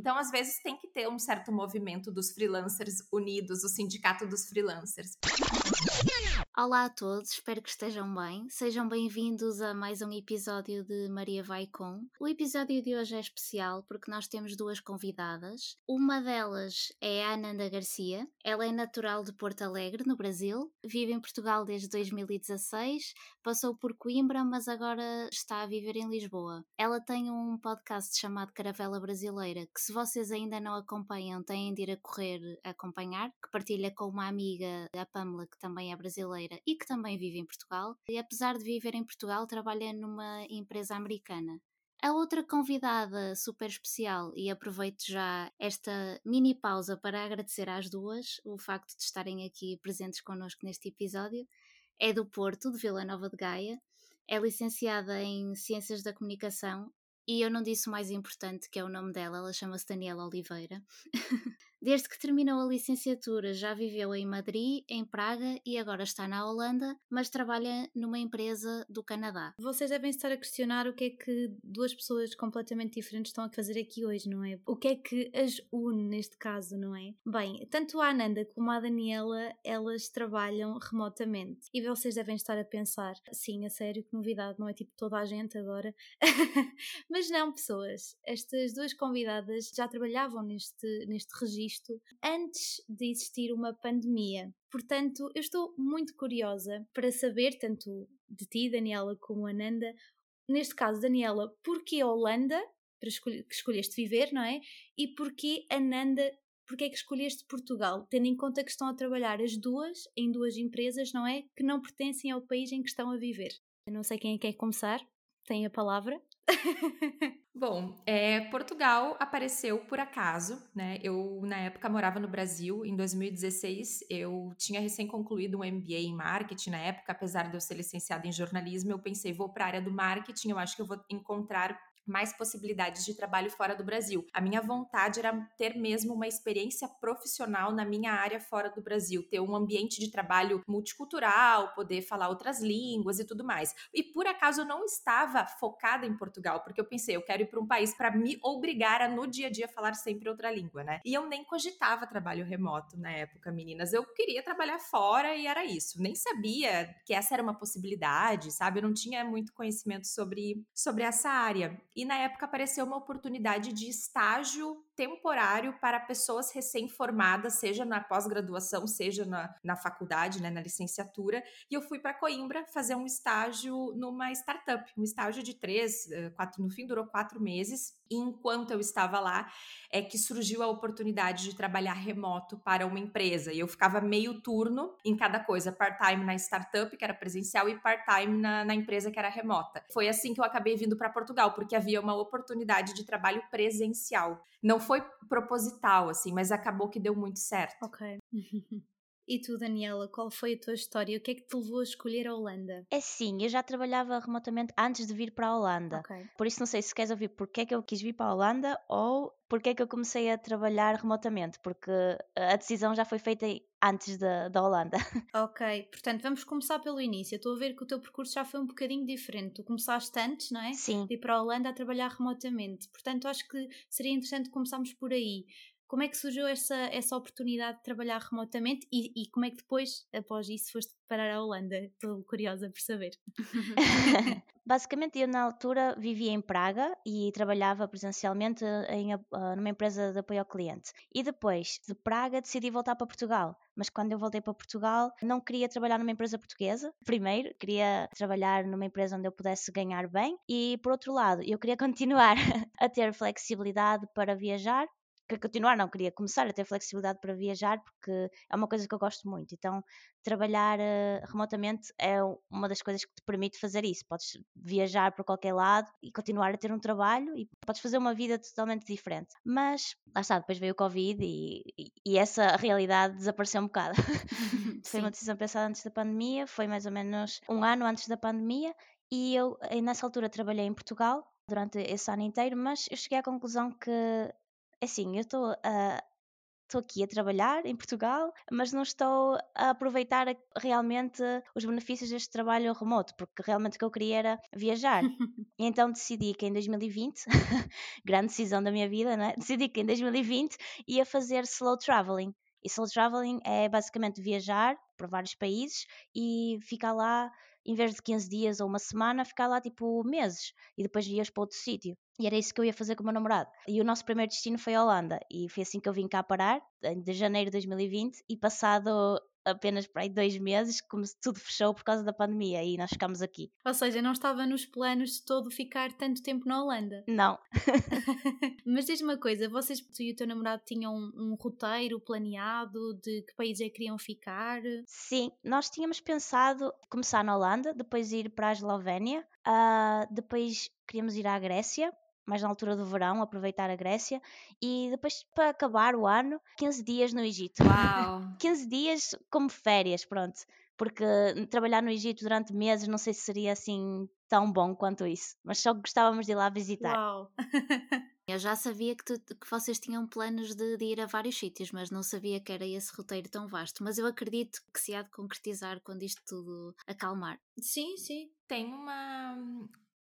Então, às vezes, tem que ter um certo movimento dos freelancers unidos, o sindicato dos freelancers. Olá a todos, espero que estejam bem. Sejam bem-vindos a mais um episódio de Maria Vai Com. O episódio de hoje é especial porque nós temos duas convidadas. Uma delas é a Ananda Garcia. Ela é natural de Porto Alegre, no Brasil. Vive em Portugal desde 2016. Passou por Coimbra, mas agora está a viver em Lisboa. Ela tem um podcast chamado Caravela Brasileira, que se vocês ainda não acompanham, têm de ir a correr a acompanhar, que partilha com uma amiga, a Pamela, que também é brasileira brasileira e que também vive em Portugal, e apesar de viver em Portugal, trabalha numa empresa americana. A outra convidada super especial, e aproveito já esta mini pausa para agradecer às duas o facto de estarem aqui presentes connosco neste episódio, é do Porto, de Vila Nova de Gaia. É licenciada em Ciências da Comunicação e eu não disse o mais importante, que é o nome dela, ela chama-se Daniela Oliveira. Desde que terminou a licenciatura, já viveu em Madrid, em Praga e agora está na Holanda, mas trabalha numa empresa do Canadá. Vocês devem estar a questionar o que é que duas pessoas completamente diferentes estão a fazer aqui hoje, não é? O que é que as une neste caso, não é? Bem, tanto a Ananda como a Daniela, elas trabalham remotamente. E vocês devem estar a pensar, sim, a sério, que novidade, não é tipo toda a gente agora. mas não, pessoas. Estas duas convidadas já trabalhavam neste, neste registro isto antes de existir uma pandemia. Portanto, eu estou muito curiosa para saber, tanto de ti, Daniela, como Ananda, neste caso, Daniela, porquê Holanda, para escolher, que escolheste viver, não é? E porquê Ananda, porquê é que escolheste Portugal, tendo em conta que estão a trabalhar as duas em duas empresas, não é? Que não pertencem ao país em que estão a viver. Eu não sei quem é quer começar, tem a palavra. Bom, é, Portugal apareceu por acaso, né? Eu, na época, morava no Brasil. Em 2016, eu tinha recém concluído um MBA em marketing. Na época, apesar de eu ser licenciada em jornalismo, eu pensei, vou para a área do marketing, eu acho que eu vou encontrar mais possibilidades de trabalho fora do Brasil. A minha vontade era ter mesmo uma experiência profissional na minha área fora do Brasil, ter um ambiente de trabalho multicultural, poder falar outras línguas e tudo mais. E por acaso eu não estava focada em Portugal, porque eu pensei, eu quero ir para um país para me obrigar a no dia a dia falar sempre outra língua, né? E eu nem cogitava trabalho remoto na época, meninas. Eu queria trabalhar fora e era isso. Nem sabia que essa era uma possibilidade, sabe? Eu não tinha muito conhecimento sobre, sobre essa área. E na época apareceu uma oportunidade de estágio temporário para pessoas recém-formadas, seja na pós-graduação, seja na, na faculdade, né, na licenciatura. E eu fui para Coimbra fazer um estágio numa startup, um estágio de três, eh, quatro, no fim durou quatro meses. E enquanto eu estava lá, é que surgiu a oportunidade de trabalhar remoto para uma empresa. E eu ficava meio turno em cada coisa, part-time na startup, que era presencial, e part-time na, na empresa que era remota. Foi assim que eu acabei vindo para Portugal, porque havia uma oportunidade de trabalho presencial. Não foi proposital, assim, mas acabou que deu muito certo. Ok. E tu, Daniela, qual foi a tua história? O que é que te levou a escolher a Holanda? É sim, eu já trabalhava remotamente antes de vir para a Holanda. Okay. Por isso não sei se queres ouvir porque é que eu quis vir para a Holanda ou porque é que eu comecei a trabalhar remotamente, porque a decisão já foi feita antes da, da Holanda. Ok, portanto vamos começar pelo início. Estou a ver que o teu percurso já foi um bocadinho diferente. Tu começaste antes, não é? Sim. De ir para a Holanda a trabalhar remotamente. Portanto, acho que seria interessante começarmos por aí. Como é que surgiu essa, essa oportunidade de trabalhar remotamente e, e como é que depois, após isso, foste parar à Holanda? Estou curiosa por saber. Basicamente, eu na altura vivia em Praga e trabalhava presencialmente em, numa empresa de apoio ao cliente. E depois de Praga decidi voltar para Portugal. Mas quando eu voltei para Portugal, não queria trabalhar numa empresa portuguesa. Primeiro, queria trabalhar numa empresa onde eu pudesse ganhar bem. E por outro lado, eu queria continuar a ter flexibilidade para viajar queria continuar, não, queria começar a ter flexibilidade para viajar, porque é uma coisa que eu gosto muito. Então, trabalhar uh, remotamente é uma das coisas que te permite fazer isso. Podes viajar para qualquer lado e continuar a ter um trabalho e podes fazer uma vida totalmente diferente. Mas, lá está, depois veio o Covid e, e, e essa realidade desapareceu um bocado. foi uma decisão pensada antes da pandemia, foi mais ou menos um ano antes da pandemia. E eu, nessa altura, trabalhei em Portugal durante esse ano inteiro, mas eu cheguei à conclusão que assim, eu estou a, estou aqui a trabalhar em Portugal, mas não estou a aproveitar realmente os benefícios deste trabalho remoto, porque realmente o que eu queria era viajar. e então decidi que em 2020, grande decisão da minha vida, né? decidi que em 2020 ia fazer slow traveling. E slow traveling é basicamente viajar por vários países e ficar lá em vez de 15 dias ou uma semana, ficar lá tipo meses e depois ias para outro sítio. E era isso que eu ia fazer com o meu namorado. E o nosso primeiro destino foi a Holanda. E foi assim que eu vim cá parar, de janeiro de 2020. E passado apenas para aí dois meses, como se tudo fechou por causa da pandemia e nós ficámos aqui. Ou seja, não estava nos planos de todo ficar tanto tempo na Holanda? Não. Mas diz-me uma coisa, vocês tu e o teu namorado tinham um, um roteiro planeado de que país é que queriam ficar? Sim, nós tínhamos pensado começar na Holanda, depois ir para a Eslovénia, uh, depois queríamos ir à Grécia, mais na altura do verão, aproveitar a Grécia e depois para acabar o ano, 15 dias no Egito. Uau! 15 dias como férias, pronto. Porque trabalhar no Egito durante meses não sei se seria assim tão bom quanto isso, mas só gostávamos de ir lá visitar. Uau! Eu já sabia que, tu, que vocês tinham planos de, de, ir a vários sítios, mas não sabia que era esse roteiro tão vasto. Mas eu acredito que se há de concretizar quando isto tudo acalmar. Sim, sim. Tem uma,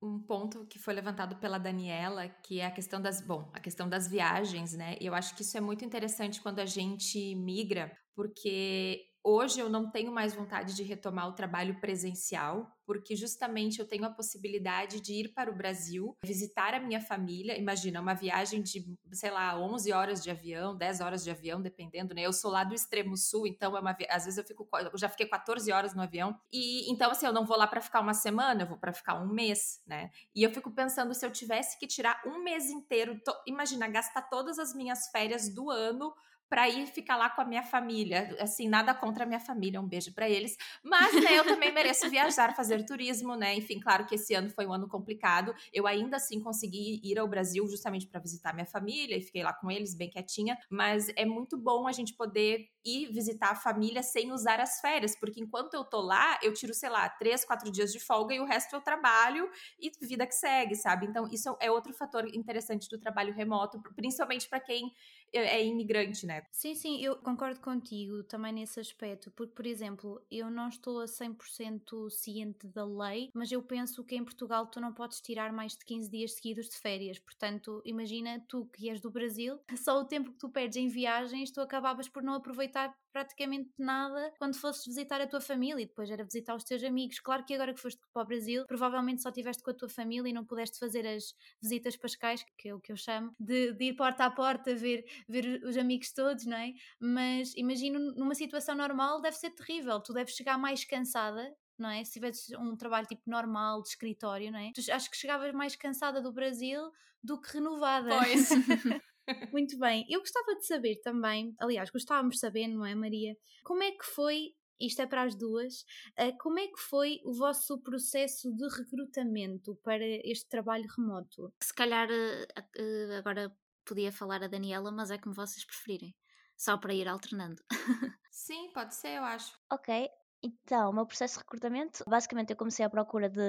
um ponto que foi levantado pela Daniela, que é a questão das, bom, a questão das viagens, né? Eu acho que isso é muito interessante quando a gente migra, porque Hoje eu não tenho mais vontade de retomar o trabalho presencial, porque justamente eu tenho a possibilidade de ir para o Brasil, visitar a minha família. Imagina, uma viagem de, sei lá, 11 horas de avião, 10 horas de avião, dependendo, né? Eu sou lá do extremo sul, então é uma, às vezes eu fico, eu já fiquei 14 horas no avião. E então assim, eu não vou lá para ficar uma semana, eu vou para ficar um mês, né? E eu fico pensando se eu tivesse que tirar um mês inteiro, to, imagina, gastar todas as minhas férias do ano para ir ficar lá com a minha família. Assim, nada contra a minha família, um beijo para eles. Mas, né, eu também mereço viajar, fazer turismo, né? Enfim, claro que esse ano foi um ano complicado. Eu ainda assim consegui ir ao Brasil justamente para visitar minha família e fiquei lá com eles bem quietinha. Mas é muito bom a gente poder ir visitar a família sem usar as férias, porque enquanto eu tô lá, eu tiro, sei lá, três, quatro dias de folga e o resto eu trabalho e vida que segue, sabe? Então, isso é outro fator interessante do trabalho remoto, principalmente para quem é, é imigrante, né? Sim, sim, eu concordo contigo também nesse aspecto, porque, por exemplo, eu não estou a 100% ciente da lei, mas eu penso que em Portugal tu não podes tirar mais de 15 dias seguidos de férias, portanto, imagina tu que és do Brasil, só o tempo que tu perdes em viagens, tu acabavas por não aproveitar praticamente nada quando fosses visitar a tua família e depois era visitar os teus amigos. Claro que agora que foste para o Brasil, provavelmente só estiveste com a tua família e não pudeste fazer as visitas pascais, que é o que eu chamo, de, de ir porta a porta ver, ver os amigos todos, não é? Mas imagino numa situação normal deve ser terrível. Tu deves chegar mais cansada não é? Se tivesse um trabalho tipo normal de escritório, não é? Tu acho que chegavas mais cansada do Brasil do que renovada. Pois. Muito bem. Eu gostava de saber também, aliás, gostávamos de saber, não é, Maria? Como é que foi isto é para as duas. Uh, como é que foi o vosso processo de recrutamento para este trabalho remoto? Se calhar uh, agora podia falar a Daniela, mas é como vocês preferirem. Só para ir alternando. Sim, pode ser, eu acho. Ok. Então, o meu processo de recrutamento, basicamente eu comecei à procura de,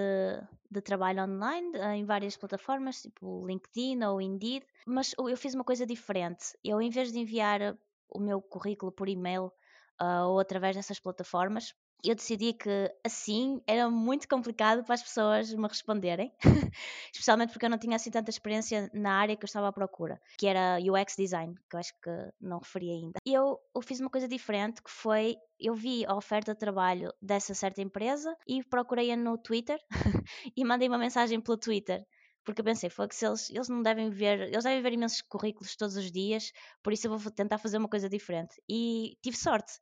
de trabalho online em várias plataformas, tipo LinkedIn ou Indeed, mas eu fiz uma coisa diferente. Eu, em vez de enviar o meu currículo por e-mail uh, ou através dessas plataformas, eu decidi que assim era muito complicado para as pessoas me responderem, especialmente porque eu não tinha assim tanta experiência na área que eu estava à procura, que era UX design, que eu acho que não referi ainda. Eu, eu fiz uma coisa diferente, que foi eu vi a oferta de trabalho dessa certa empresa e procurei-a no Twitter e mandei uma mensagem pelo Twitter porque eu pensei, foi que eles, eles não devem ver, eles devem ver imensos currículos todos os dias, por isso eu vou tentar fazer uma coisa diferente. E tive sorte,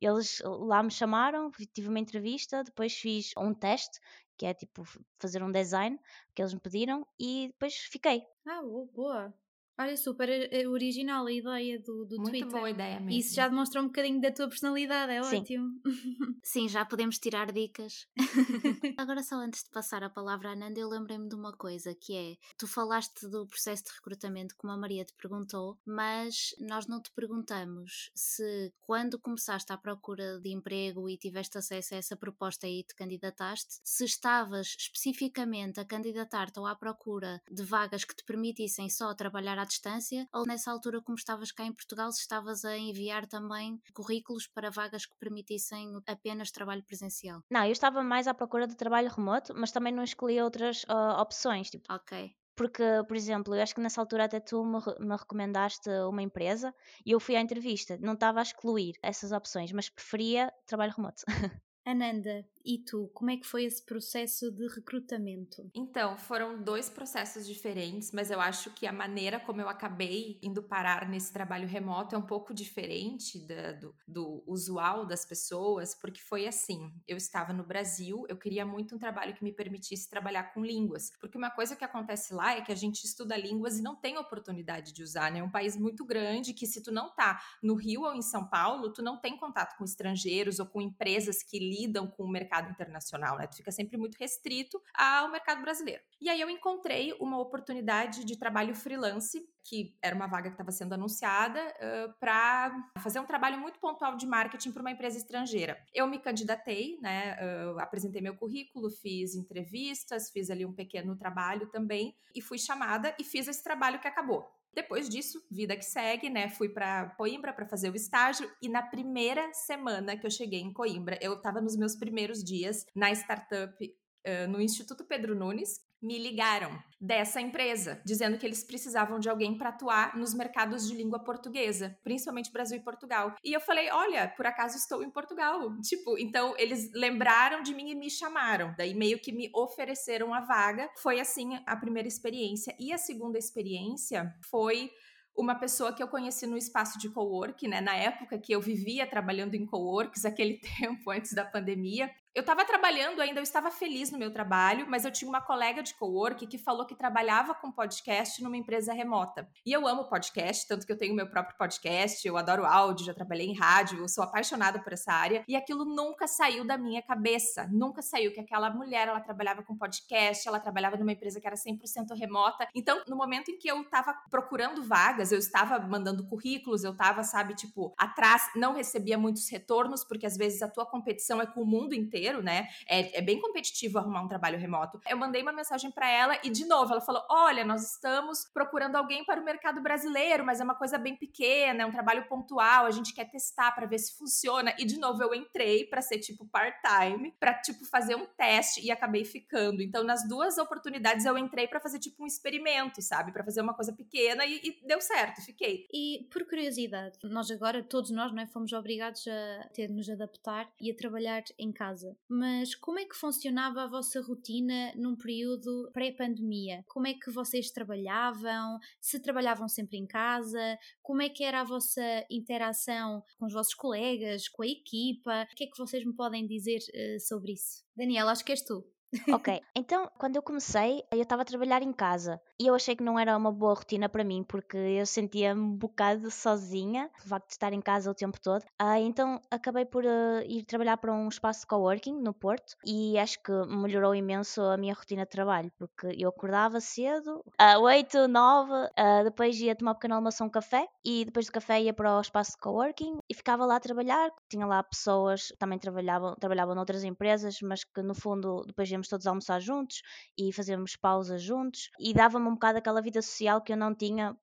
eles lá me chamaram, tive uma entrevista, depois fiz um teste, que é tipo fazer um design que eles me pediram e depois fiquei. Ah, boa. Olha, super eh, original a ideia do, do Muito Twitter. boa ideia mesmo. Isso já demonstra um bocadinho da tua personalidade, é Sim. ótimo. Sim, já podemos tirar dicas. Agora, só antes de passar a palavra à Nanda, eu lembrei-me de uma coisa que é: tu falaste do processo de recrutamento, como a Maria te perguntou, mas nós não te perguntamos se quando começaste à procura de emprego e tiveste acesso a essa proposta e te candidataste, se estavas especificamente a candidatar-te ou à procura de vagas que te permitissem só trabalhar à distância, ou nessa altura, como estavas cá em Portugal, se estavas a enviar também currículos para vagas que permitissem apenas trabalho presencial? Não, eu estava mais à procura de trabalho remoto, mas também não escolhi outras uh, opções. Tipo, ok. Porque, por exemplo, eu acho que nessa altura até tu me, me recomendaste uma empresa e eu fui à entrevista. Não estava a excluir essas opções, mas preferia trabalho remoto. Ananda, e tu, como é que foi esse processo de recrutamento? Então, foram dois processos diferentes, mas eu acho que a maneira como eu acabei indo parar nesse trabalho remoto é um pouco diferente da, do, do usual das pessoas, porque foi assim: eu estava no Brasil, eu queria muito um trabalho que me permitisse trabalhar com línguas, porque uma coisa que acontece lá é que a gente estuda línguas e não tem oportunidade de usar, né? É um país muito grande que se tu não tá no Rio ou em São Paulo, tu não tem contato com estrangeiros ou com empresas que lidam com o mercado mercado internacional, né? Tu fica sempre muito restrito ao mercado brasileiro. E aí eu encontrei uma oportunidade de trabalho freelance, que era uma vaga que estava sendo anunciada, uh, para fazer um trabalho muito pontual de marketing para uma empresa estrangeira. Eu me candidatei, né? Uh, apresentei meu currículo, fiz entrevistas, fiz ali um pequeno trabalho também, e fui chamada e fiz esse trabalho que acabou. Depois disso, vida que segue, né? Fui para Coimbra para fazer o estágio e na primeira semana que eu cheguei em Coimbra, eu estava nos meus primeiros dias na startup uh, no Instituto Pedro Nunes, me ligaram dessa empresa, dizendo que eles precisavam de alguém para atuar nos mercados de língua portuguesa, principalmente Brasil e Portugal. E eu falei: "Olha, por acaso estou em Portugal". Tipo, então eles lembraram de mim e me chamaram. Daí meio que me ofereceram a vaga. Foi assim a primeira experiência e a segunda experiência foi uma pessoa que eu conheci no espaço de cowork, né? Na época que eu vivia trabalhando em coworks, aquele tempo antes da pandemia, eu estava trabalhando ainda, eu estava feliz no meu trabalho, mas eu tinha uma colega de cowork que falou que trabalhava com podcast numa empresa remota. E eu amo podcast, tanto que eu tenho meu próprio podcast, eu adoro áudio, já trabalhei em rádio, eu sou apaixonada por essa área, e aquilo nunca saiu da minha cabeça, nunca saiu que aquela mulher, ela trabalhava com podcast, ela trabalhava numa empresa que era 100% remota. Então, no momento em que eu estava procurando vagas, eu estava mandando currículos, eu estava, sabe, tipo, atrás, não recebia muitos retornos, porque às vezes a tua competição é com o mundo inteiro inteiro, né? É, é bem competitivo arrumar um trabalho remoto. Eu mandei uma mensagem para ela e, de novo, ela falou: Olha, nós estamos procurando alguém para o mercado brasileiro, mas é uma coisa bem pequena, é um trabalho pontual, a gente quer testar para ver se funciona. E, de novo, eu entrei para ser tipo part-time, para tipo fazer um teste e acabei ficando. Então, nas duas oportunidades, eu entrei para fazer tipo um experimento, sabe? Para fazer uma coisa pequena e, e, deu certo, fiquei. E por curiosidade, nós agora, todos nós, não é? Fomos obrigados a ter nos adaptar e a trabalhar em casa mas como é que funcionava a vossa rotina num período pré-pandemia? Como é que vocês trabalhavam? Se trabalhavam sempre em casa? Como é que era a vossa interação com os vossos colegas, com a equipa? O que é que vocês me podem dizer uh, sobre isso? Daniela, acho que és tu. Ok, então quando eu comecei, eu estava a trabalhar em casa e eu achei que não era uma boa rotina para mim porque eu sentia-me um bocado sozinha, o facto de estar em casa o tempo todo. Ah, então acabei por uh, ir trabalhar para um espaço de coworking no Porto e acho que melhorou imenso a minha rotina de trabalho porque eu acordava cedo, uh, 8, 9, uh, depois ia tomar um pequeno almoço um café e depois do café ia para o espaço de coworking e ficava lá a trabalhar. Tinha lá pessoas que também trabalhavam, trabalhavam noutras empresas, mas que no fundo depois íamos todos almoçar juntos e fazíamos pausas juntos e dava-me um bocado aquela vida social que eu não tinha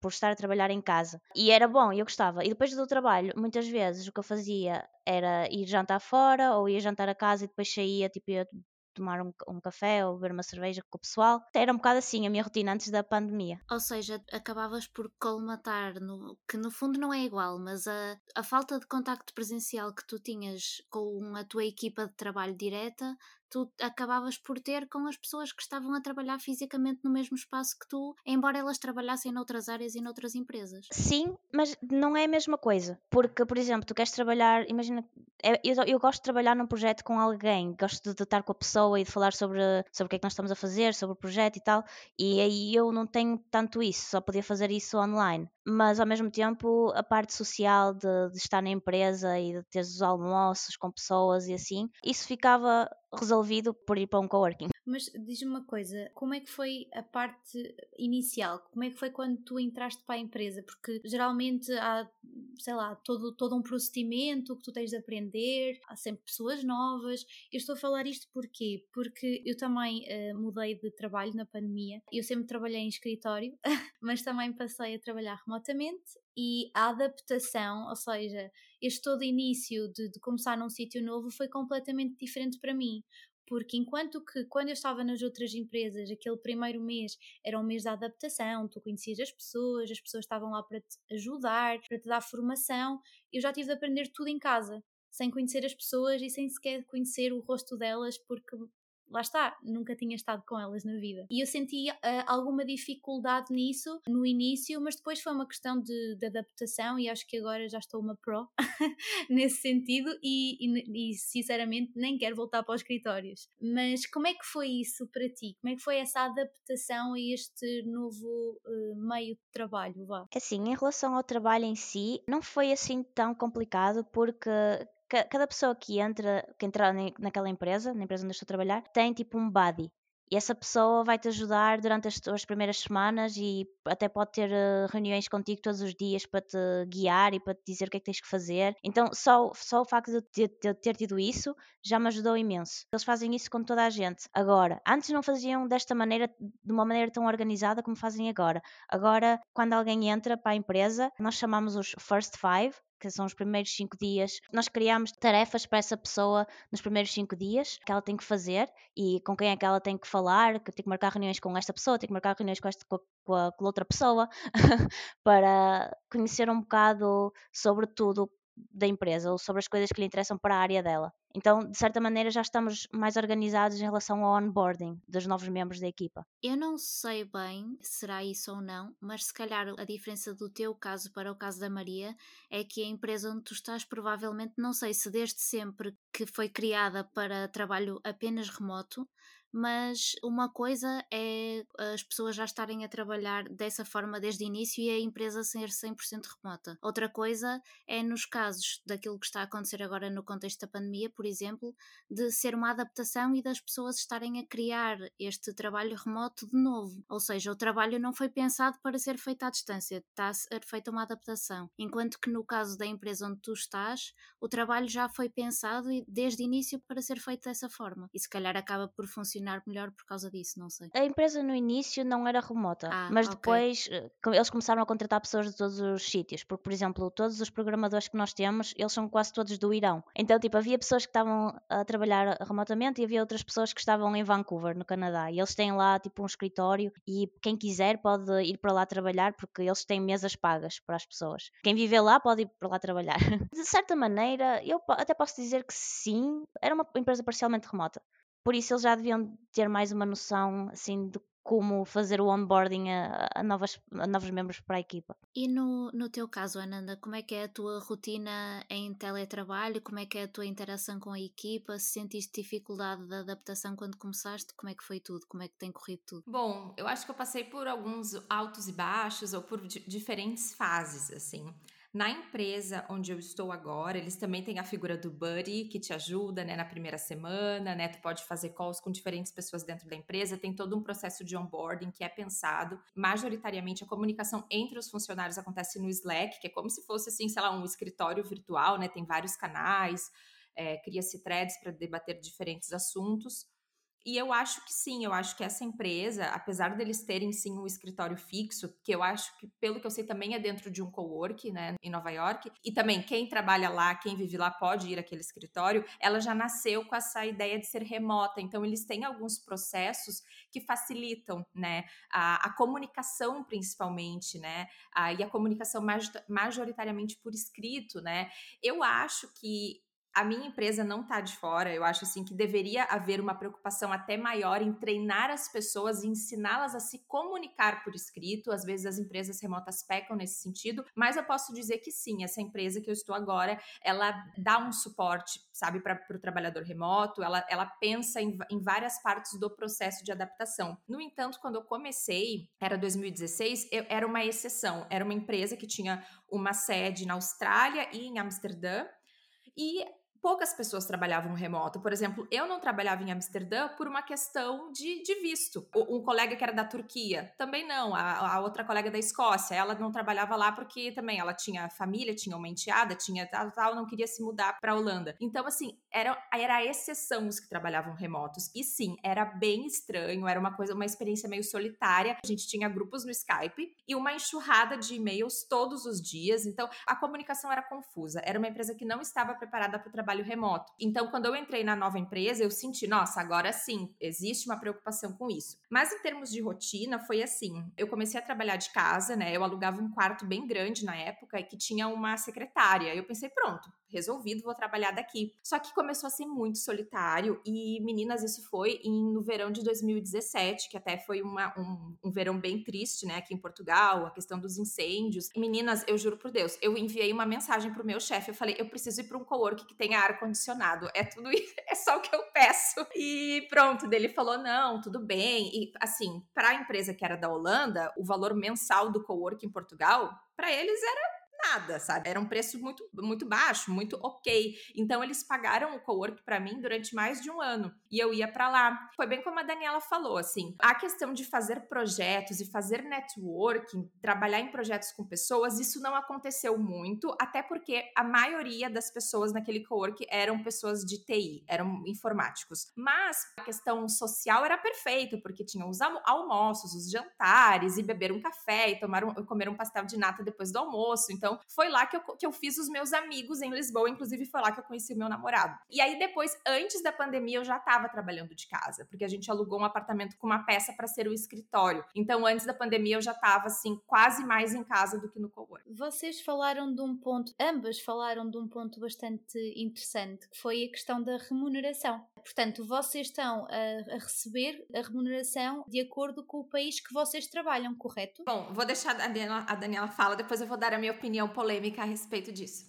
por estar a trabalhar em casa. E era bom, eu gostava. E depois do trabalho, muitas vezes o que eu fazia era ir jantar fora ou ia jantar a casa e depois saía, tipo, ia tomar um, um, café ou beber uma cerveja com o pessoal. Era um bocado assim a minha rotina antes da pandemia. Ou seja, acabavas por colmatar, no, que no fundo não é igual, mas a, a falta de contacto presencial que tu tinhas com a tua equipa de trabalho direta tu acabavas por ter com as pessoas que estavam a trabalhar fisicamente no mesmo espaço que tu, embora elas trabalhassem noutras áreas e noutras empresas. Sim, mas não é a mesma coisa. Porque, por exemplo, tu queres trabalhar, imagina, é, eu, eu gosto de trabalhar num projeto com alguém, gosto de estar com a pessoa e de falar sobre, sobre o que é que nós estamos a fazer, sobre o projeto e tal, e aí eu não tenho tanto isso, só podia fazer isso online. Mas ao mesmo tempo, a parte social de, de estar na empresa e de ter os almoços com pessoas e assim, isso ficava resolvido por ir para um coworking. Mas diz-me uma coisa, como é que foi a parte inicial? Como é que foi quando tu entraste para a empresa? Porque geralmente há, sei lá, todo, todo um procedimento que tu tens de aprender, há sempre pessoas novas. Eu estou a falar isto porquê? Porque eu também uh, mudei de trabalho na pandemia. Eu sempre trabalhei em escritório, mas também passei a trabalhar remotamente e a adaptação, ou seja, este todo início de, de começar num sítio novo foi completamente diferente para mim. Porque enquanto que quando eu estava nas outras empresas, aquele primeiro mês era um mês de adaptação, tu conhecias as pessoas, as pessoas estavam lá para te ajudar, para te dar formação, eu já tive de aprender tudo em casa, sem conhecer as pessoas e sem sequer conhecer o rosto delas, porque lá está, nunca tinha estado com elas na vida. E eu senti uh, alguma dificuldade nisso no início, mas depois foi uma questão de, de adaptação e acho que agora já estou uma pro nesse sentido e, e, e, sinceramente nem quero voltar para os escritórios. Mas como é que foi isso para ti? Como é que foi essa adaptação a este novo uh, meio de trabalho? Vá? É assim, em relação ao trabalho em si, não foi assim tão complicado porque cada pessoa que entra, que entra naquela empresa, na empresa onde eu estou a trabalhar, tem tipo um buddy. E essa pessoa vai te ajudar durante as tuas primeiras semanas e até pode ter uh, reuniões contigo todos os dias para te guiar e para te dizer o que é que tens que fazer. Então, só, só o facto de de ter tido isso já me ajudou imenso. Eles fazem isso com toda a gente. Agora, antes não faziam desta maneira, de uma maneira tão organizada como fazem agora. Agora, quando alguém entra para a empresa, nós chamamos os First Five, que são os primeiros cinco dias. Nós criamos tarefas para essa pessoa nos primeiros cinco dias que ela tem que fazer e com quem é que ela tem que falar, que tem que marcar reuniões com esta pessoa, tem que marcar reuniões com, esta, com, a, com a outra pessoa, para conhecer um bocado sobre tudo da empresa ou sobre as coisas que lhe interessam para a área dela. Então, de certa maneira, já estamos mais organizados em relação ao onboarding dos novos membros da equipa. Eu não sei bem se será isso ou não, mas se calhar a diferença do teu caso para o caso da Maria é que a empresa onde tu estás provavelmente, não sei se desde sempre que foi criada para trabalho apenas remoto, mas uma coisa é as pessoas já estarem a trabalhar dessa forma desde o início e a empresa ser 100% remota. Outra coisa é nos casos daquilo que está a acontecer agora no contexto da pandemia, por exemplo, de ser uma adaptação e das pessoas estarem a criar este trabalho remoto de novo. Ou seja, o trabalho não foi pensado para ser feito à distância, está a ser feita uma adaptação. Enquanto que no caso da empresa onde tu estás, o trabalho já foi pensado desde o início para ser feito dessa forma. E se calhar acaba por funcionar funcionar melhor por causa disso, não sei. A empresa no início não era remota, ah, mas okay. depois eh, eles começaram a contratar pessoas de todos os sítios, porque, por exemplo, todos os programadores que nós temos, eles são quase todos do Irão. Então, tipo, havia pessoas que estavam a trabalhar remotamente e havia outras pessoas que estavam em Vancouver, no Canadá, e eles têm lá, tipo, um escritório e quem quiser pode ir para lá trabalhar porque eles têm mesas pagas para as pessoas. Quem vive lá pode ir para lá trabalhar. de certa maneira, eu até posso dizer que sim, era uma empresa parcialmente remota. Por isso eles já deviam ter mais uma noção assim de como fazer o onboarding a, a, novas, a novos membros para a equipa. E no, no teu caso, Ananda, como é que é a tua rotina em teletrabalho? Como é que é a tua interação com a equipa? Se sentiste dificuldade de adaptação quando começaste? Como é que foi tudo? Como é que tem corrido tudo? Bom, eu acho que eu passei por alguns altos e baixos ou por diferentes fases, assim. Na empresa onde eu estou agora, eles também têm a figura do buddy que te ajuda, né, na primeira semana, né? Tu pode fazer calls com diferentes pessoas dentro da empresa, tem todo um processo de onboarding que é pensado. Majoritariamente a comunicação entre os funcionários acontece no Slack, que é como se fosse assim, sei lá, um escritório virtual, né? Tem vários canais, é, cria-se threads para debater diferentes assuntos. E eu acho que sim, eu acho que essa empresa, apesar deles terem sim um escritório fixo, que eu acho que, pelo que eu sei, também é dentro de um co-work, né, em Nova York, e também quem trabalha lá, quem vive lá pode ir àquele escritório, ela já nasceu com essa ideia de ser remota. Então, eles têm alguns processos que facilitam, né, a, a comunicação principalmente, né, a, e a comunicação majoritariamente por escrito, né. Eu acho que a minha empresa não está de fora. Eu acho assim que deveria haver uma preocupação até maior em treinar as pessoas e ensiná-las a se comunicar por escrito. Às vezes as empresas remotas pecam nesse sentido, mas eu posso dizer que sim, essa empresa que eu estou agora, ela dá um suporte, sabe, para o trabalhador remoto. Ela, ela pensa em, em várias partes do processo de adaptação. No entanto, quando eu comecei, era 2016, eu, era uma exceção. Era uma empresa que tinha uma sede na Austrália e em Amsterdã. E poucas pessoas trabalhavam remoto. Por exemplo, eu não trabalhava em Amsterdã por uma questão de, de visto. Um colega que era da Turquia, também não. A, a, outra colega da Escócia, ela não trabalhava lá porque também ela tinha família, tinha uma enteada, tinha tal, tal, não queria se mudar para a Holanda. Então, assim, era, era a exceção os que trabalhavam remotos. E sim, era bem estranho, era uma coisa, uma experiência meio solitária. A gente tinha grupos no Skype e uma enxurrada de e-mails todos os dias. Então, a comunicação era confusa. Era uma empresa que não estava preparada para o trabalho trabalho remoto. Então, quando eu entrei na nova empresa, eu senti, nossa, agora sim, existe uma preocupação com isso. Mas em termos de rotina, foi assim: eu comecei a trabalhar de casa, né? Eu alugava um quarto bem grande na época e que tinha uma secretária. Eu pensei, pronto, resolvido, vou trabalhar daqui. Só que começou a ser muito solitário e, meninas, isso foi em, no verão de 2017, que até foi uma, um, um verão bem triste, né, aqui em Portugal, a questão dos incêndios. Meninas, eu juro por Deus, eu enviei uma mensagem pro meu chefe, eu falei, eu preciso ir para um cowork que tenha ar-condicionado, é tudo isso, é só o que eu peço. E pronto, dele falou, não, tudo bem. E assim, para a empresa que era da Holanda, o valor mensal do cowork em Portugal, para eles era nada, sabe? Era um preço muito, muito baixo, muito ok. Então eles pagaram o cowork para mim durante mais de um ano e eu ia para lá. Foi bem como a Daniela falou, assim, a questão de fazer projetos e fazer networking, trabalhar em projetos com pessoas, isso não aconteceu muito, até porque a maioria das pessoas naquele cowork eram pessoas de TI, eram informáticos. Mas a questão social era perfeita, porque tinham os almoços, os jantares e beber um café e tomar um, comer um pastel de nata depois do almoço. Então então, foi lá que eu, que eu fiz os meus amigos em Lisboa, inclusive foi lá que eu conheci o meu namorado. E aí, depois, antes da pandemia, eu já estava trabalhando de casa, porque a gente alugou um apartamento com uma peça para ser o escritório. Então, antes da pandemia, eu já estava, assim, quase mais em casa do que no cowork. Vocês falaram de um ponto, ambas falaram de um ponto bastante interessante, que foi a questão da remuneração. Portanto, vocês estão a, a, receber a remuneração de acordo com o país que vocês trabalham, correto? Bom, vou deixar a Daniela, a Daniela fala, depois eu vou dar a minha opinião polêmica a respeito disso.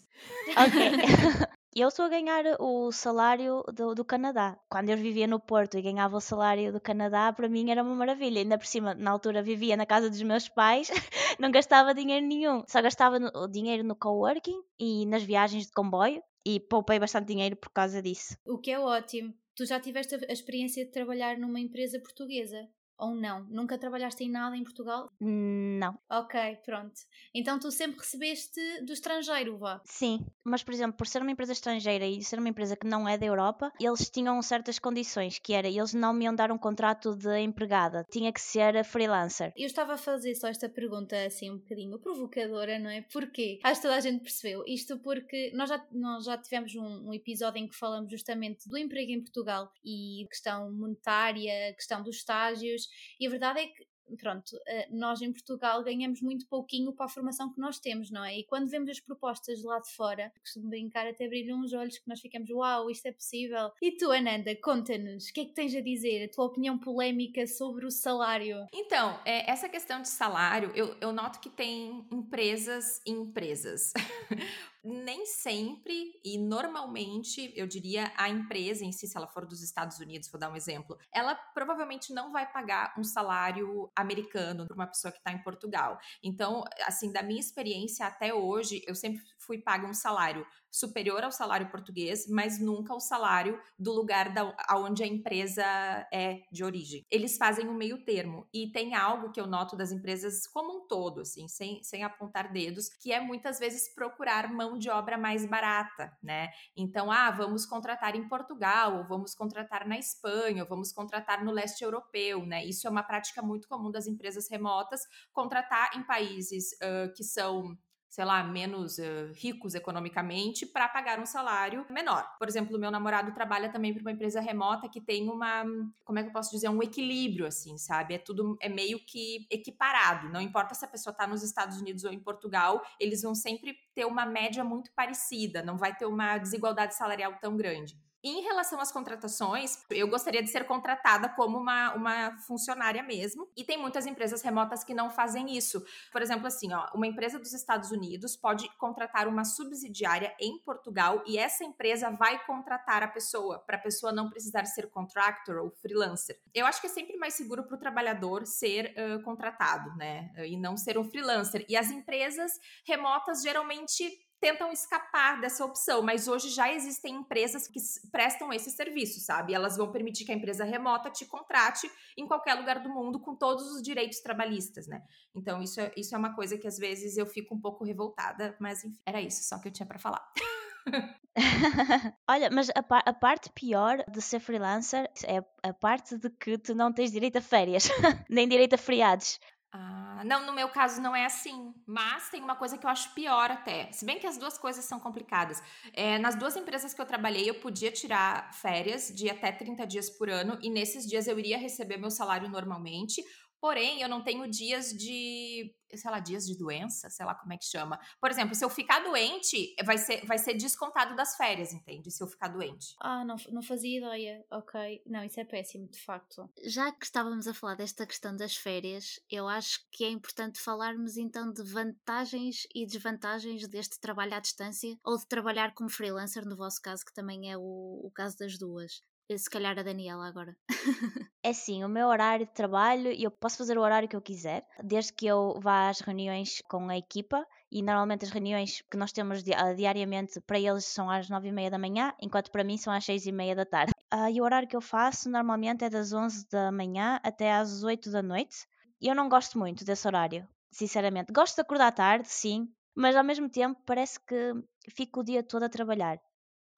Ok. eu estou a ganhar o salário do, do, Canadá. Quando eu vivia no Porto e ganhava o salário do Canadá, para mim era uma maravilha. Ainda por cima, na altura vivia na casa dos meus pais, não gastava dinheiro nenhum. Só gastava no, dinheiro no coworking e nas viagens de comboio e poupei bastante dinheiro por causa disso. O que é ótimo. Tu já tiveste a experiência de trabalhar numa empresa portuguesa? Ou não? Nunca trabalhaste em nada em Portugal? Não. Ok, pronto. Então tu sempre recebeste do estrangeiro, vá? Sim, mas por exemplo, por ser uma empresa estrangeira e ser uma empresa que não é da Europa, eles tinham certas condições, que era, eles não me iam dar um contrato de empregada, tinha que ser freelancer. Eu estava a fazer só esta pergunta assim um bocadinho provocadora, não é? Porquê? Acho que toda a gente percebeu. Isto porque nós já, nós já tivemos um, um episódio em que falamos justamente do emprego em Portugal e questão monetária, questão dos estágios, e a verdade é que pronto, eh, nós em Portugal ganhamos muito pouquinho para a formação que nós temos, não é? E quando vemos as propostas lá de fora, costumo brincar até brilham uns olhos que nós ficamos, uau, isto é possível. E tu, Ananda, conta-nos, o que é que tens a dizer? A tua opinião polémica sobre o salário? Então, é, essa questão de salário, eu, eu noto que tem empresas e empresas. nem sempre e normalmente, eu diria, a empresa em si, se ela for dos Estados Unidos, vou dar um exemplo, ela provavelmente não vai pagar um salário americano para uma pessoa que está em Portugal. Então, assim, da minha experiência até hoje, eu sempre fui paga um salário superior ao salário português, mas nunca o salário do lugar da, onde a empresa é de origem. Eles fazem um meio termo e tem algo que eu noto das empresas como um todo, assim, sem, sem apontar dedos, que é muitas vezes procurar mão de obra mais barata, né? Então, ah, vamos contratar em Portugal, ou vamos contratar na Espanha, ou vamos contratar no leste europeu, né? Isso é uma prática muito comum das empresas remotas, contratar em países uh, que são sei lá, menos uh, ricos economicamente para pagar um salário menor. Por exemplo, o meu namorado trabalha também para uma empresa remota que tem uma, como é que eu posso dizer, um equilíbrio assim, sabe? É tudo é meio que equiparado. Não importa se a pessoa está nos Estados Unidos ou em Portugal, eles vão sempre ter uma média muito parecida, não vai ter uma desigualdade salarial tão grande. Em relação às contratações, eu gostaria de ser contratada como uma, uma funcionária mesmo. E tem muitas empresas remotas que não fazem isso. Por exemplo, assim, ó, uma empresa dos Estados Unidos pode contratar uma subsidiária em Portugal e essa empresa vai contratar a pessoa, para a pessoa não precisar ser contractor ou freelancer. Eu acho que é sempre mais seguro para o trabalhador ser uh, contratado, né? E não ser um freelancer. E as empresas remotas geralmente tentam escapar dessa opção, mas hoje já existem empresas que prestam esse serviço, sabe? Elas vão permitir que a empresa remota te contrate em qualquer lugar do mundo com todos os direitos trabalhistas, né? Então isso é, isso é uma coisa que às vezes eu fico um pouco revoltada, mas enfim, era isso só que eu tinha para falar. Olha, mas a, par a, parte pior de ser freelancer é a parte de que tu não tens direito a férias, nem direito a feriados. Ah, não, no meu caso não é assim. Mas tem uma coisa que eu acho pior até. Se bem que as duas coisas são complicadas. É, nas duas empresas que eu trabalhei, eu podia tirar férias de até 30 dias por ano. E nesses dias eu iria receber meu salário normalmente. Porém, eu não tenho dias de, sei lá, dias de doença, sei lá como é que chama. Por exemplo, se eu ficar doente, vai ser, vai ser descontado das férias, entende? Se eu ficar doente. Ah, não, não fazia ideia. Ok. Não, isso é péssimo, de facto. Já que estávamos a falar desta questão das férias, eu acho que é importante falarmos então de vantagens e desvantagens deste trabalho à distância ou de trabalhar como freelancer, no vosso caso, que também é o, o caso das duas. Se calhar a Daniela agora. é assim, o meu horário de trabalho, eu posso fazer o horário que eu quiser, desde que eu vá às reuniões com a equipa e normalmente as reuniões que nós temos ah, diariamente para eles são às nove e meia da manhã, enquanto para mim são às seis e meia da tarde. Uh, e o horário que eu faço normalmente é das onze da manhã até às oito da noite. Eu não gosto muito desse horário, sinceramente. Gosto de acordar tarde, sim, mas ao mesmo tempo parece que fico o dia todo a trabalhar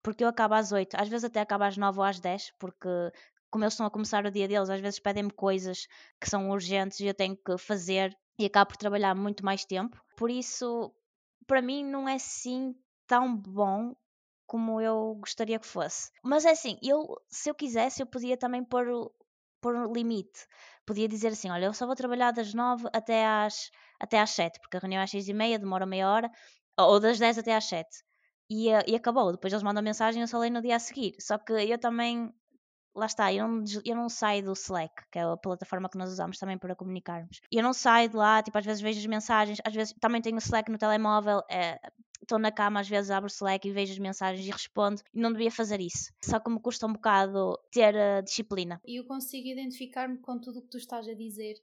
porque eu acabo às 8, às vezes até acabo às 9 ou às 10, porque como eles estão a começar o dia deles, às vezes pedem-me coisas que são urgentes e eu tenho que fazer e acabo por trabalhar muito mais tempo. Por isso, para mim, não é assim tão bom como eu gostaria que fosse. Mas é assim, eu, se eu quisesse, eu podia também pôr, pôr um limite. Podia dizer assim: olha, eu só vou trabalhar das 9 até às, até às 7, porque a reunião é às 6 e meia, demora meia hora, ou das 10 até às 7 e, eh, e acabou. Depois eles mandam mensagem e eu só leio no dia a seguir. Só que eu também, lá está, eu não, eu não saio do Slack, que é a plataforma que nós usamos também para comunicarmos. Eu não saio de lá, tipo, às vezes vejo as mensagens, às vezes também tenho o Slack no telemóvel, é, estou na cama, às vezes abro o Slack e vejo as mensagens e respondo, e não devia fazer isso. Só que me custa um bocado ter uh, disciplina. Eu consigo identificar-me com tudo o que tu estás a dizer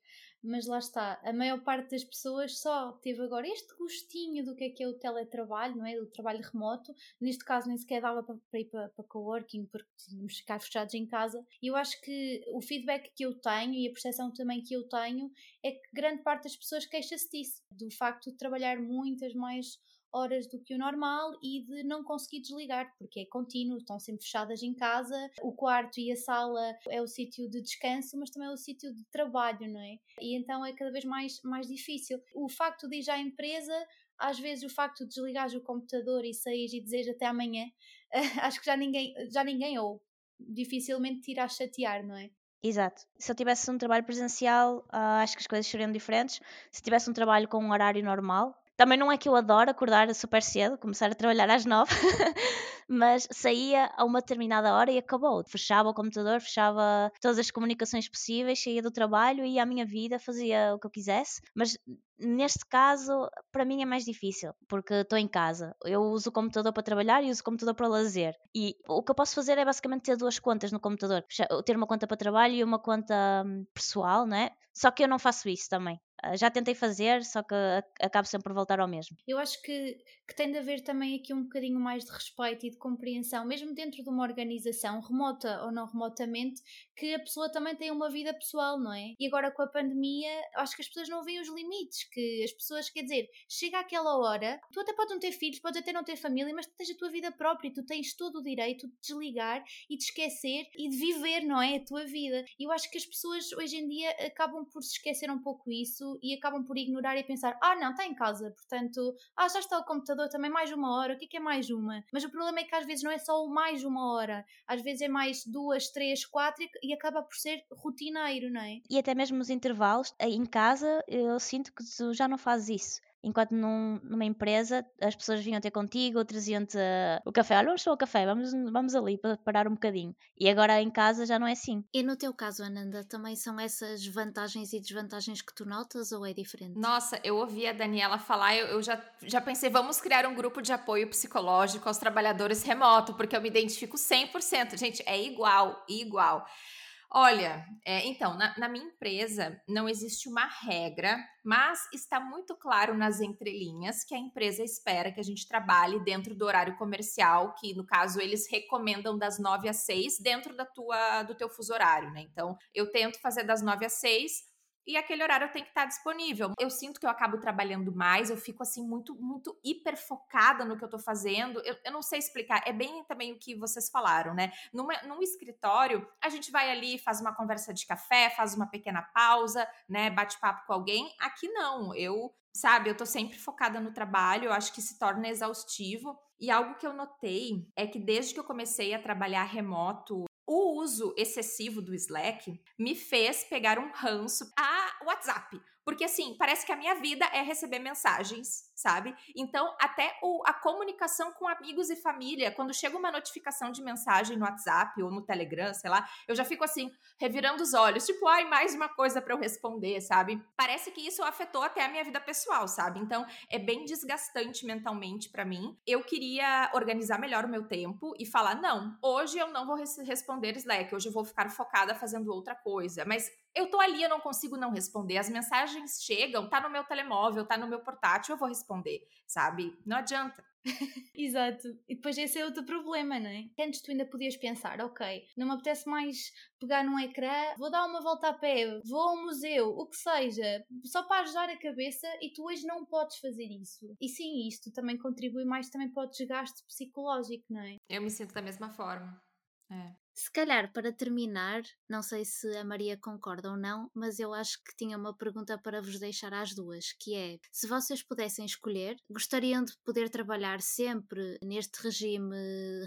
mas lá está, a maior parte das pessoas só teve agora este gostinho do que é que é o teletrabalho, não é? Do trabalho remoto. Neste caso, nem sequer dava para, para ir para, para coworking, porque tínhamos ficar fechados em casa. E eu acho que o feedback que eu tenho e a percepção também que eu tenho é que grande parte das pessoas queixa-se disso, do facto de trabalhar muitas mais horas do que o normal e de não conseguir desligar, porque é contínuo, estão sempre fechadas em casa. O quarto e a sala é o sítio de descanso, mas também é o sítio de trabalho, não é? E então é cada vez mais, mais difícil. O facto de ir à empresa, às vezes o facto de desligares o computador e saís e dizeres até amanhã, acho que já ninguém, já ninguém ou dificilmente te irá chatear, não é? Exato. Se eu tivesse um trabalho presencial, uh, acho que as coisas seriam diferentes. Se tivesse um trabalho com um horário normal, também não é que eu adoro acordar super cedo, começar a trabalhar às nove, mas saía a uma determinada hora e acabou. Fechava o computador, fechava todas as comunicações possíveis, saía do trabalho, ia à minha vida, fazia o que eu quisesse. Mas neste caso, para mim é mais difícil, porque estou em casa. Eu uso o computador para trabalhar e uso o computador para lazer. E o que eu posso fazer é basicamente ter duas contas no computador: ter uma conta para trabalho e uma conta hum, pessoal, né? Só que eu não faço isso também. Ah, já tentei fazer, só que acabo sempre por voltar ao mesmo. Eu acho que, que tem de haver também aqui um bocadinho mais de respeito e de compreensão, mesmo dentro de uma organização, remota ou não remotamente, que a pessoa também tem uma vida pessoal, não é? E agora com a pandemia, acho que as pessoas não veem os limites, que as pessoas, quer dizer, chega àquela hora, tu até podes não ter filhos, podes até não ter família, mas tu tens a tua vida própria e tu tens todo o direito de desligar e de esquecer e de viver, não é? A tua vida. E eu acho que as pessoas hoje em dia acabam por se esquecer um pouco isso e acabam por ignorar e pensar: ah, não, está em casa, portanto, ah, já está o computador também mais uma hora, o que é, que é mais uma? Mas o problema é que às vezes não é só mais uma hora, às vezes é mais duas, três, quatro e acaba por ser rotineiro, não é? E até mesmo nos intervalos, em casa, eu sinto que tu já não fazes isso enquanto num, numa empresa as pessoas vinham ter contigo, traziam-te uh, o café, olha, vamos ao café, vamos, vamos ali para parar um bocadinho. E agora em casa já não é assim. E no teu caso, Ananda, também são essas vantagens e desvantagens que tu notas ou é diferente? Nossa, eu ouvi a Daniela falar, eu, eu já, já pensei, vamos criar um grupo de apoio psicológico aos trabalhadores remoto, porque eu me identifico 100%. Gente, é igual, igual. Olha, é, então, na, na, minha empresa não existe uma regra, mas está muito claro nas entrelinhas que a empresa espera que a gente trabalhe dentro do horário comercial, que no caso eles recomendam das 9 às 6 dentro da tua, do teu fuso horário, né? Então, eu tento fazer das 9 às 6, e aquele horário tem que estar disponível. Eu sinto que eu acabo trabalhando mais, eu fico assim muito, muito hiper focada no que eu tô fazendo. Eu, eu não sei explicar, é bem também o que vocês falaram, né? Numa, num escritório, a gente vai ali, faz uma conversa de café, faz uma pequena pausa, né? Bate papo com alguém. Aqui não, eu, sabe, eu tô sempre focada no trabalho, eu acho que se torna exaustivo. E algo que eu notei é que desde que eu comecei a trabalhar remoto, o uso excessivo do Slack me fez pegar um ranço a WhatsApp. Porque assim, parece que a minha vida é receber mensagens, sabe? Então, até o, a comunicação com amigos e família, quando chega uma notificação de mensagem no WhatsApp ou no Telegram, sei lá, eu já fico assim, revirando os olhos, tipo, ai, mais uma coisa para eu responder, sabe? Parece que isso afetou até a minha vida pessoal, sabe? Então, é bem desgastante mentalmente para mim. Eu queria organizar melhor o meu tempo e falar, não, hoje eu não vou responder Slack, hoje eu vou ficar focada fazendo outra coisa. Mas eu tô ali, eu não consigo não responder. As mensagens chegam, tá no meu telemóvel, tá no meu portátil, eu vou responder, sabe? Não adianta. Exato. E depois esse é outro problema, não é? Antes tu ainda podias pensar, ok, não me apetece mais pegar num ecrã, vou dar uma volta a pé, vou ao museu, o que seja, só para ajudar a cabeça e tu hoje não podes fazer isso. E sim, isto também contribui mais também para o desgaste psicológico, não é? Eu me sinto da mesma forma. É. Se calhar, para terminar, não sei se a Maria concorda ou não, mas eu acho que tinha uma pergunta para vos deixar às duas, que é: se vocês pudessem escolher, gostariam de poder trabalhar sempre neste regime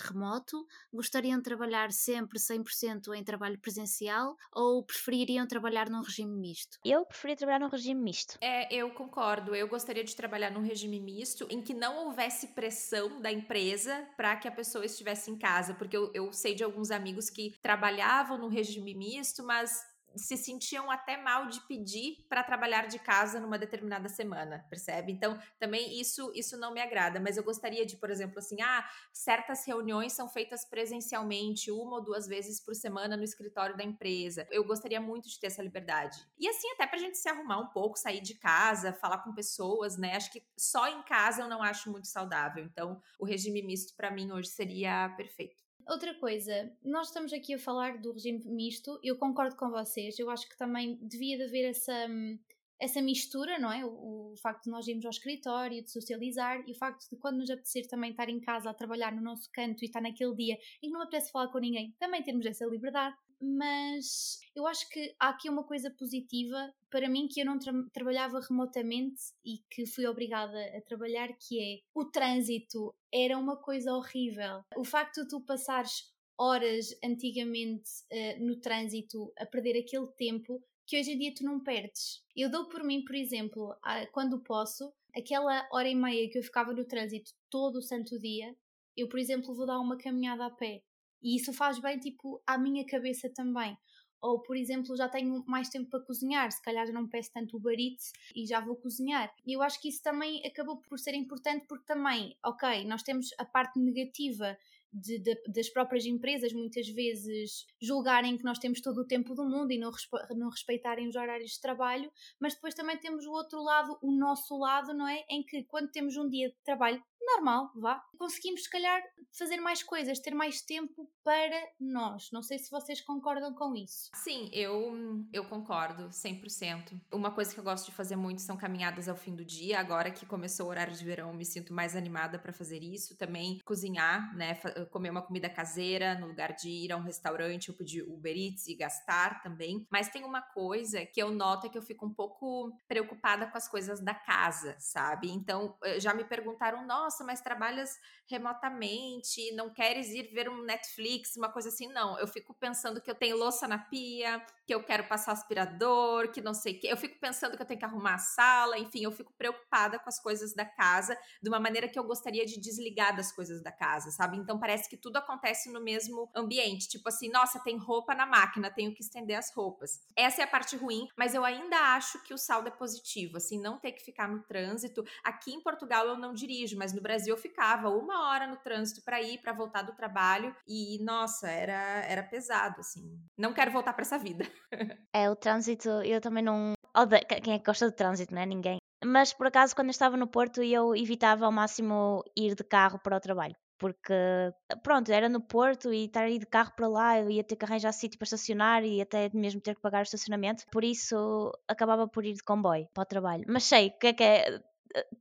remoto? Gostariam de trabalhar sempre 100% em trabalho presencial ou prefeririam trabalhar num regime misto? Eu preferia trabalhar num regime misto. É, eu concordo. Eu gostaria de trabalhar num regime misto em que não houvesse pressão da empresa para que a pessoa estivesse em casa, porque eu, eu sei de alguns amigos amigos que trabalhavam no regime misto, mas se sentiam até mal de pedir para trabalhar de casa numa determinada semana, percebe? Então, também isso isso não me agrada, mas eu gostaria de, por exemplo, assim, ah, certas reuniões são feitas presencialmente uma ou duas vezes por semana no escritório da empresa. Eu gostaria muito de ter essa liberdade. E assim, até para a gente se arrumar um pouco, sair de casa, falar com pessoas, né? Acho que só em casa eu não acho muito saudável. Então, o regime misto para mim hoje seria perfeito. Outra coisa, nós estamos aqui a falar do regime misto, eu concordo com vocês, eu acho que também devia de haver essa, essa mistura, não é? O, o, facto de nós irmos ao escritório, de socializar e o facto de quando nos apetecer também estar em casa a trabalhar no nosso canto e estar naquele dia em que não apetece falar com ninguém, também termos essa liberdade mas eu acho que há aqui uma coisa positiva para mim que eu não tra trabalhava remotamente e que fui obrigada a trabalhar, que é o trânsito era uma coisa horrível. O facto de tu passares horas antigamente uh, no trânsito a perder aquele tempo que hoje em dia tu não perdes. Eu dou por mim, por exemplo, quando posso, aquela hora e meia que eu ficava no trânsito todo o santo dia, eu, por exemplo, vou dar uma caminhada a pé e isso faz bem, tipo, à minha cabeça também. Ou, por exemplo, já tenho mais tempo para cozinhar, se calhar não peço tanto o barite e já vou cozinhar. E eu acho que isso também acabou por ser importante porque também, ok, nós temos a parte negativa de, de, das próprias empresas muitas vezes julgarem que nós temos todo o tempo do mundo e não, não respeitarem os horários de trabalho, mas depois também temos o outro lado, o nosso lado, não é? Em que quando temos um dia de trabalho normal, vá. Conseguimos, se calhar, fazer mais coisas, ter mais tempo para nós. Não sei se vocês concordam com isso. Sim, eu, eu concordo, 100%. Uma coisa que eu gosto de fazer muito são caminhadas ao fim do dia. Agora que começou o horário de verão, me sinto mais animada para fazer isso. Também cozinhar, né? Comer uma comida caseira, no lugar de ir a um restaurante ou pedir Uber Eats e gastar também. Mas tem uma coisa que eu noto é que eu fico um pouco preocupada com as coisas da casa, sabe? Então, eh, já me perguntaram, nossa, nossa, mas trabalhas remotamente, não queres ir ver um Netflix, uma coisa assim, não. Eu fico pensando que eu tenho louça na pia, que eu quero passar aspirador, que não sei o que. Eu fico pensando que eu tenho que arrumar a sala, enfim, eu fico preocupada com as coisas da casa de uma maneira que eu gostaria de desligar das coisas da casa, sabe? Então parece que tudo acontece no mesmo ambiente. Tipo assim, nossa, tem roupa na máquina, tenho que estender as roupas. Essa é a parte ruim, mas eu ainda acho que o saldo é positivo, assim, não ter que ficar no trânsito. Aqui em Portugal eu não dirijo, mas no Brasil eu ficava uma hora no trânsito para ir, para voltar do trabalho e nossa, era era pesado assim. Não quero voltar para essa vida. É, o trânsito, eu também não. Quem é que gosta de trânsito, não é? Ninguém. Mas por acaso, quando eu estava no Porto, eu evitava ao máximo ir de carro para o trabalho. Porque, pronto, era no Porto e estar a ir de carro para lá, eu ia ter que arranjar sítio para estacionar e até mesmo ter que pagar o estacionamento. Por isso, acabava por ir de comboio para o trabalho. Mas sei que é que é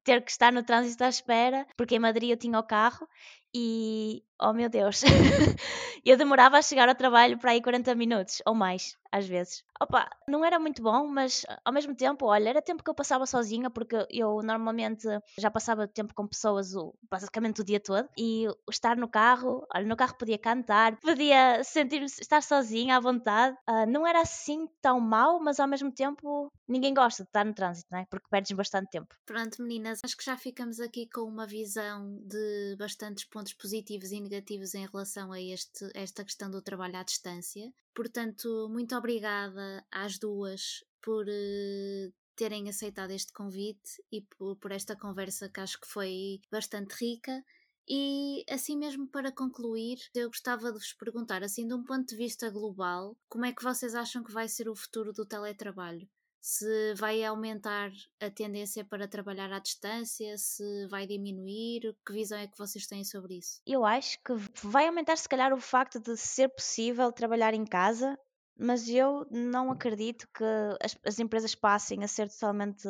ter que estar no trânsito à espera, porque em Madrid eu tinha o carro e, oh meu Deus, eu demorava a chegar ao trabalho para aí 40 minutos ou mais às vezes. Opa, não era muito bom, mas ao mesmo tempo, olha, era tempo que eu passava sozinha, porque eu normalmente já passava tempo com pessoas o, basicamente o dia todo, e estar no carro, olha, no carro podia cantar, podia sentir estar sozinha à vontade. Uh, não era assim tão mal, mas ao mesmo tempo ninguém gosta de estar no trânsito, não é? Porque perdes bastante tempo. Pronto, meninas, acho que já ficamos aqui com uma visão de bastantes pontos positivos e negativos em relação a este, esta questão do trabalho à distância. Portanto, muito obrigada às duas por uh, terem aceitado este convite e por, por esta conversa que acho que foi bastante rica. E assim mesmo para concluir, eu gostava de vos perguntar, assim, de um ponto de vista global, como é que vocês acham que vai ser o futuro do teletrabalho? Se vai aumentar a tendência para trabalhar à distância, se vai diminuir, que visão é que vocês têm sobre isso? Eu acho que vai aumentar se calhar o facto de ser possível trabalhar em casa, mas eu não acredito que as, as empresas passem a ser totalmente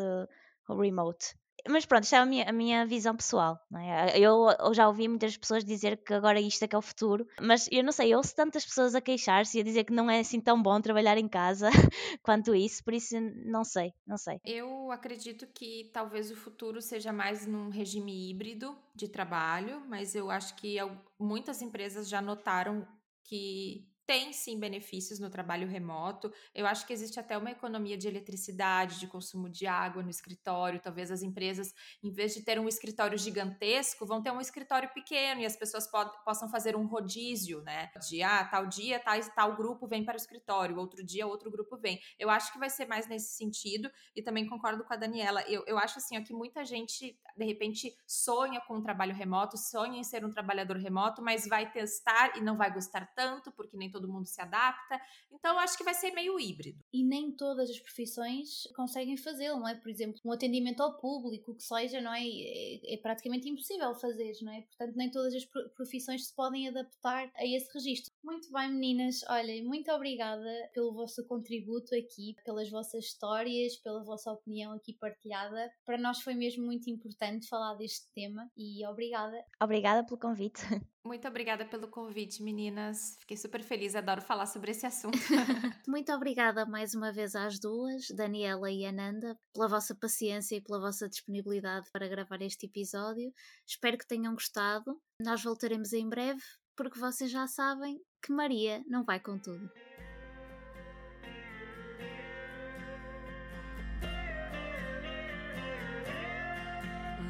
remote mas pronto, isto é a minha, a minha visão pessoal. É? Eu, eu, já ouvi muitas pessoas dizer que agora isto é que é o futuro, mas eu não sei, eu ouço tantas pessoas a queixar-se e a dizer que não é assim tão bom trabalhar em casa quanto isso, por isso não sei, não sei. Eu acredito que talvez o futuro seja mais num regime híbrido de trabalho, mas eu acho que muitas empresas já notaram que tem sim benefícios no trabalho remoto. Eu acho que existe até uma economia de eletricidade, de consumo de água no escritório. Talvez as empresas, em vez de ter um escritório gigantesco, vão ter um escritório pequeno e as pessoas pod- possam fazer um rodízio, né? De ah, tal dia, tal, tal grupo vem para o escritório, outro dia outro grupo vem. Eu acho que vai ser mais nesse sentido e também concordo com a Daniela. Eu, eu acho assim ó, que muita gente, de repente, sonha com um trabalho remoto, sonha em ser um trabalhador remoto, mas vai testar e não vai gostar tanto, porque nem todo mundo se adapta. Então acho que vai ser meio híbrido. E nem todas as profissões conseguem fazê-lo, não é? Por exemplo, um atendimento ao público, o que seja, não é? é? É praticamente impossível fazer, não é? Portanto, nem todas as profissões se podem adaptar a esse registro. Muito bem, meninas. Olhem, muito obrigada pelo vosso contributo aqui, pelas vossas histórias, pela vossa opinião aqui partilhada. Para nós foi mesmo muito importante falar deste tema e obrigada. Obrigada pelo convite. Muito obrigada pelo convite, meninas. Fiquei super feliz, adoro falar sobre esse assunto. Muito obrigada mais uma vez às duas, Daniela e Ananda, pela vossa paciência e pela vossa disponibilidade para gravar este episódio. Espero que tenham gostado. Nós voltaremos em breve, porque vocês já sabem que Maria não vai com tudo.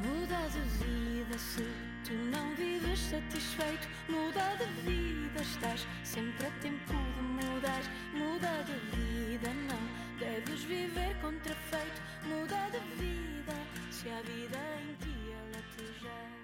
Muda de vida se Tu não vives satisfeito, muda de vida, estás sempre a tempo de mudar. Muda de vida, não deves viver contrafeito, muda de vida, se a vida em ti ela te já.